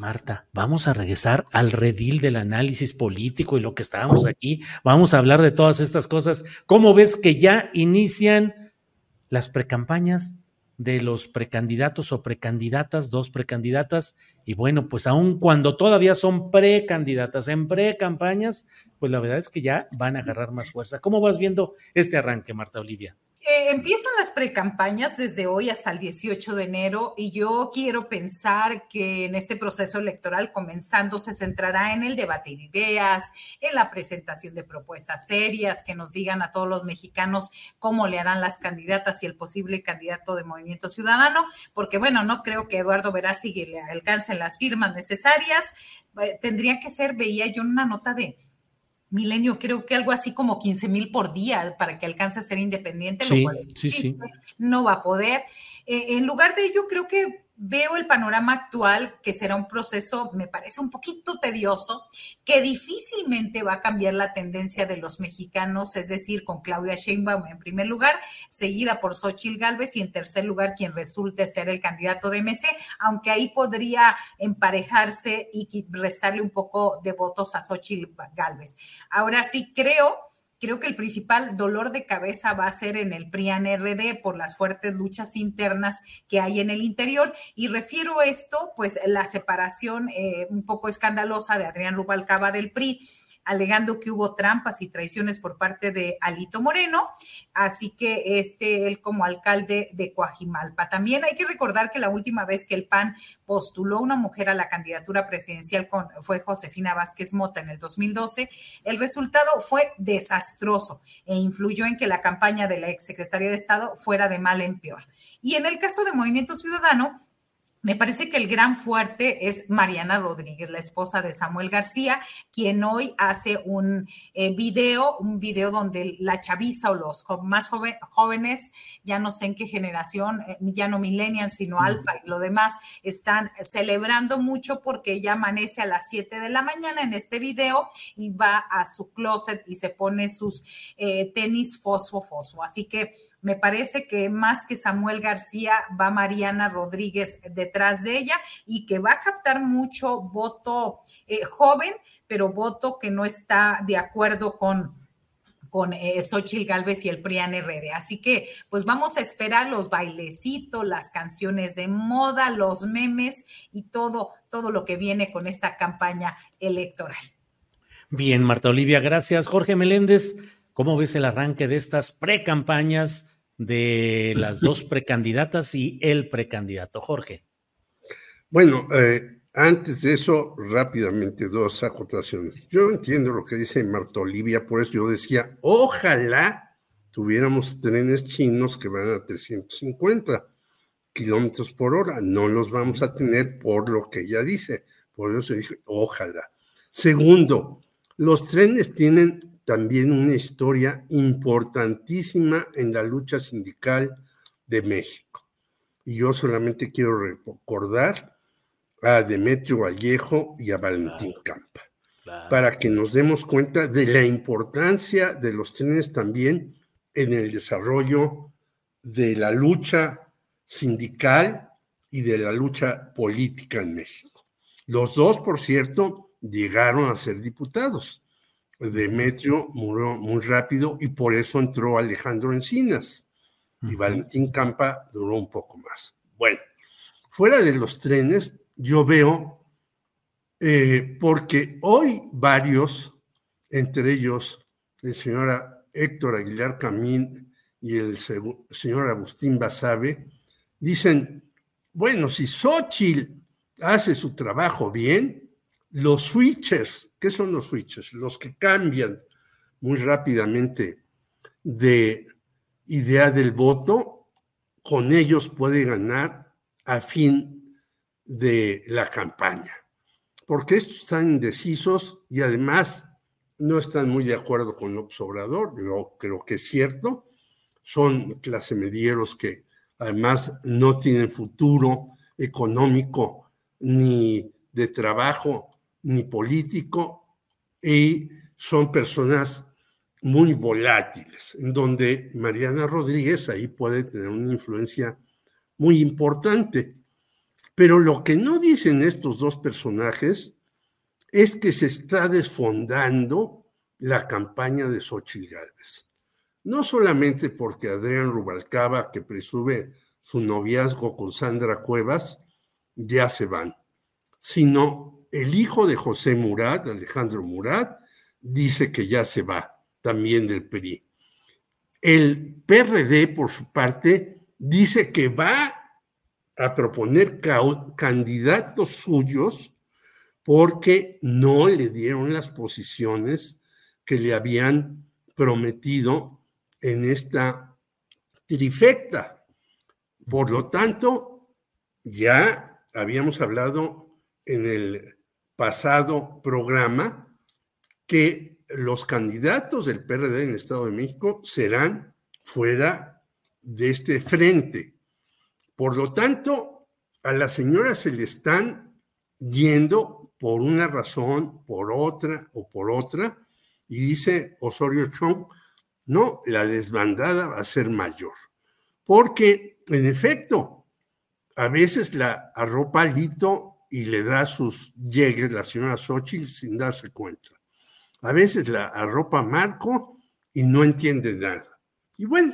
Marta, vamos a regresar al redil del análisis político y lo que estábamos aquí. Vamos a hablar de todas estas cosas. ¿Cómo ves que ya inician las precampañas de los precandidatos o precandidatas, dos precandidatas? Y bueno, pues aun cuando todavía son precandidatas en precampañas, pues la verdad es que ya van a agarrar más fuerza. ¿Cómo vas viendo este arranque, Marta Olivia? Eh, empiezan las precampañas desde hoy hasta el 18 de enero y yo quiero pensar que en este proceso electoral comenzando se centrará en el debate de ideas, en la presentación de propuestas serias que nos digan a todos los mexicanos cómo le harán las candidatas y el posible candidato de Movimiento Ciudadano, porque bueno, no creo que Eduardo Verástegui le alcancen las firmas necesarias. Eh, tendría que ser, veía yo una nota de Milenio, creo que algo así como 15 mil por día para que alcance a ser independiente, sí, lo cual sí, sí. no va a poder. Eh, en lugar de ello, creo que veo el panorama actual, que será un proceso, me parece un poquito tedioso, que difícilmente va a cambiar la tendencia de los mexicanos, es decir, con Claudia Sheinbaum en primer lugar, seguida por Xochitl Galvez y en tercer lugar quien resulte ser el candidato de MC, aunque ahí podría emparejarse y restarle un poco de votos a Xochitl Galvez. Ahora sí creo creo que el principal dolor de cabeza va a ser en el PRIAN-RD por las fuertes luchas internas que hay en el interior. Y refiero esto, pues, la separación eh, un poco escandalosa de Adrián Rubalcaba del PRI alegando que hubo trampas y traiciones por parte de Alito Moreno, así que este, él como alcalde de Coajimalpa. También hay que recordar que la última vez que el PAN postuló una mujer a la candidatura presidencial fue Josefina Vázquez Mota en el 2012, el resultado fue desastroso e influyó en que la campaña de la exsecretaria de Estado fuera de mal en peor. Y en el caso de Movimiento Ciudadano, me parece que el gran fuerte es Mariana Rodríguez, la esposa de Samuel García, quien hoy hace un eh, video, un video donde la chaviza o los más jóvenes, ya no sé en qué generación, eh, ya no millennials, sino alfa y lo demás, están celebrando mucho porque ella amanece a las 7 de la mañana en este video y va a su closet y se pone sus eh, tenis fosfo fosfo. Así que me parece que más que Samuel García va Mariana Rodríguez detrás de ella y que va a captar mucho voto eh, joven, pero voto que no está de acuerdo con, con eh, Xochitl Galvez y el PRIAN RD. Así que, pues vamos a esperar los bailecitos, las canciones de moda, los memes y todo, todo lo que viene con esta campaña electoral. Bien, Marta Olivia, gracias. Jorge Meléndez, ¿Cómo ves el arranque de estas precampañas de las dos precandidatas y el precandidato? Jorge. Bueno, eh, antes de eso, rápidamente dos acotaciones. Yo entiendo lo que dice Marta Olivia, por eso yo decía, ojalá tuviéramos trenes chinos que van a 350 kilómetros por hora. No los vamos a tener por lo que ella dice. Por eso dije, ojalá. Segundo, los trenes tienen también una historia importantísima en la lucha sindical de México. Y yo solamente quiero recordar a Demetrio Vallejo y a Valentín Campa, para que nos demos cuenta de la importancia de los trenes también en el desarrollo de la lucha sindical y de la lucha política en México. Los dos, por cierto, llegaron a ser diputados. Demetrio murió muy rápido y por eso entró Alejandro Encinas y Valentín Campa duró un poco más. Bueno, fuera de los trenes, yo veo eh, porque hoy varios, entre ellos el señor Héctor Aguilar Camín y el señor Agustín Basabe, dicen, bueno, si Xochitl hace su trabajo bien, los switchers, ¿qué son los switchers? Los que cambian muy rápidamente de idea del voto, con ellos puede ganar a fin de la campaña. Porque estos están indecisos y además no están muy de acuerdo con López Obrador, yo creo que es cierto, son clase medieros que además no tienen futuro económico ni de trabajo ni político y son personas muy volátiles, en donde Mariana Rodríguez ahí puede tener una influencia muy importante. Pero lo que no dicen estos dos personajes es que se está desfondando la campaña de Xochitl. No solamente porque Adrián Rubalcaba, que presume su noviazgo con Sandra Cuevas, ya se van, sino el hijo de José Murat, Alejandro Murat, dice que ya se va también del PRI. El PRD, por su parte, dice que va a proponer candidatos suyos porque no le dieron las posiciones que le habían prometido en esta trifecta. Por lo tanto, ya habíamos hablado en el pasado programa que los candidatos del PRD en el Estado de México serán fuera de este frente. Por lo tanto, a la señora se le están yendo por una razón, por otra o por otra, y dice Osorio Chong, no, la desbandada va a ser mayor. Porque, en efecto, a veces la arropa Lito y le da sus llegues la señora Xochitl sin darse cuenta. A veces la arropa Marco y no entiende nada. Y bueno,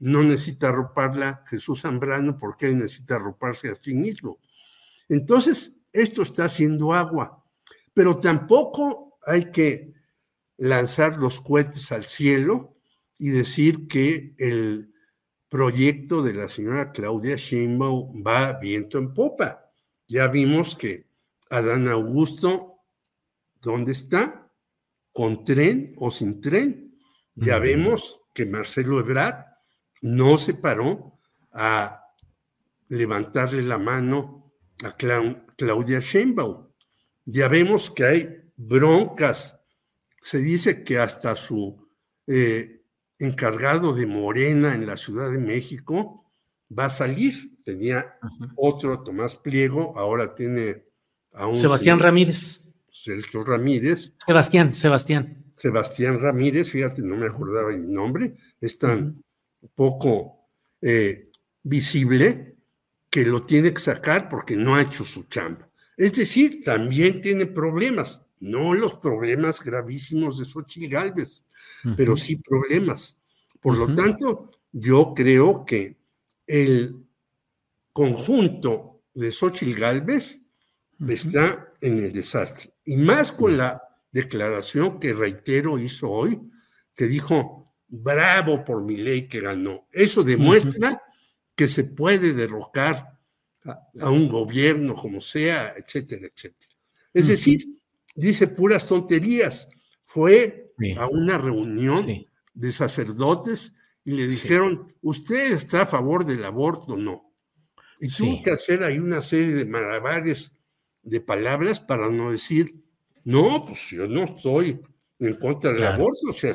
no necesita arroparla Jesús Zambrano porque él necesita arroparse a sí mismo. Entonces, esto está haciendo agua, pero tampoco hay que lanzar los cohetes al cielo y decir que el proyecto de la señora Claudia Sheinbaum va viento en popa. Ya vimos que Adán Augusto, ¿dónde está? con tren o sin tren. Ya vemos que Marcelo Ebrard no se paró a levantarle la mano a Claudia Sheinbaum. Ya vemos que hay broncas. Se dice que hasta su eh, encargado de Morena en la Ciudad de México va a salir. Tenía otro Tomás Pliego, ahora tiene a un... Sebastián Ramírez. Sergio Ramírez. Sebastián, Sebastián. Sebastián Ramírez, fíjate, no me acordaba el nombre, es tan poco eh, visible que lo tiene que sacar porque no ha hecho su chamba. Es decir, también tiene problemas, no los problemas gravísimos de Xochitl Galvez, pero sí problemas. Por lo tanto, yo creo que el conjunto de Xochitl Galvez está en el desastre. Y más con la declaración que reitero hizo hoy, que dijo, bravo por mi ley que ganó. Eso demuestra que se puede derrocar a, un gobierno como sea, etcétera, etcétera. Es decir, dice puras tonterías. Fue a una reunión de sacerdotes y le dijeron, ¿usted está a favor del aborto? No. Y tuvo que hacer ahí una serie de malabares de palabras para no decir, no, pues yo no estoy en contra del aborto, o sea,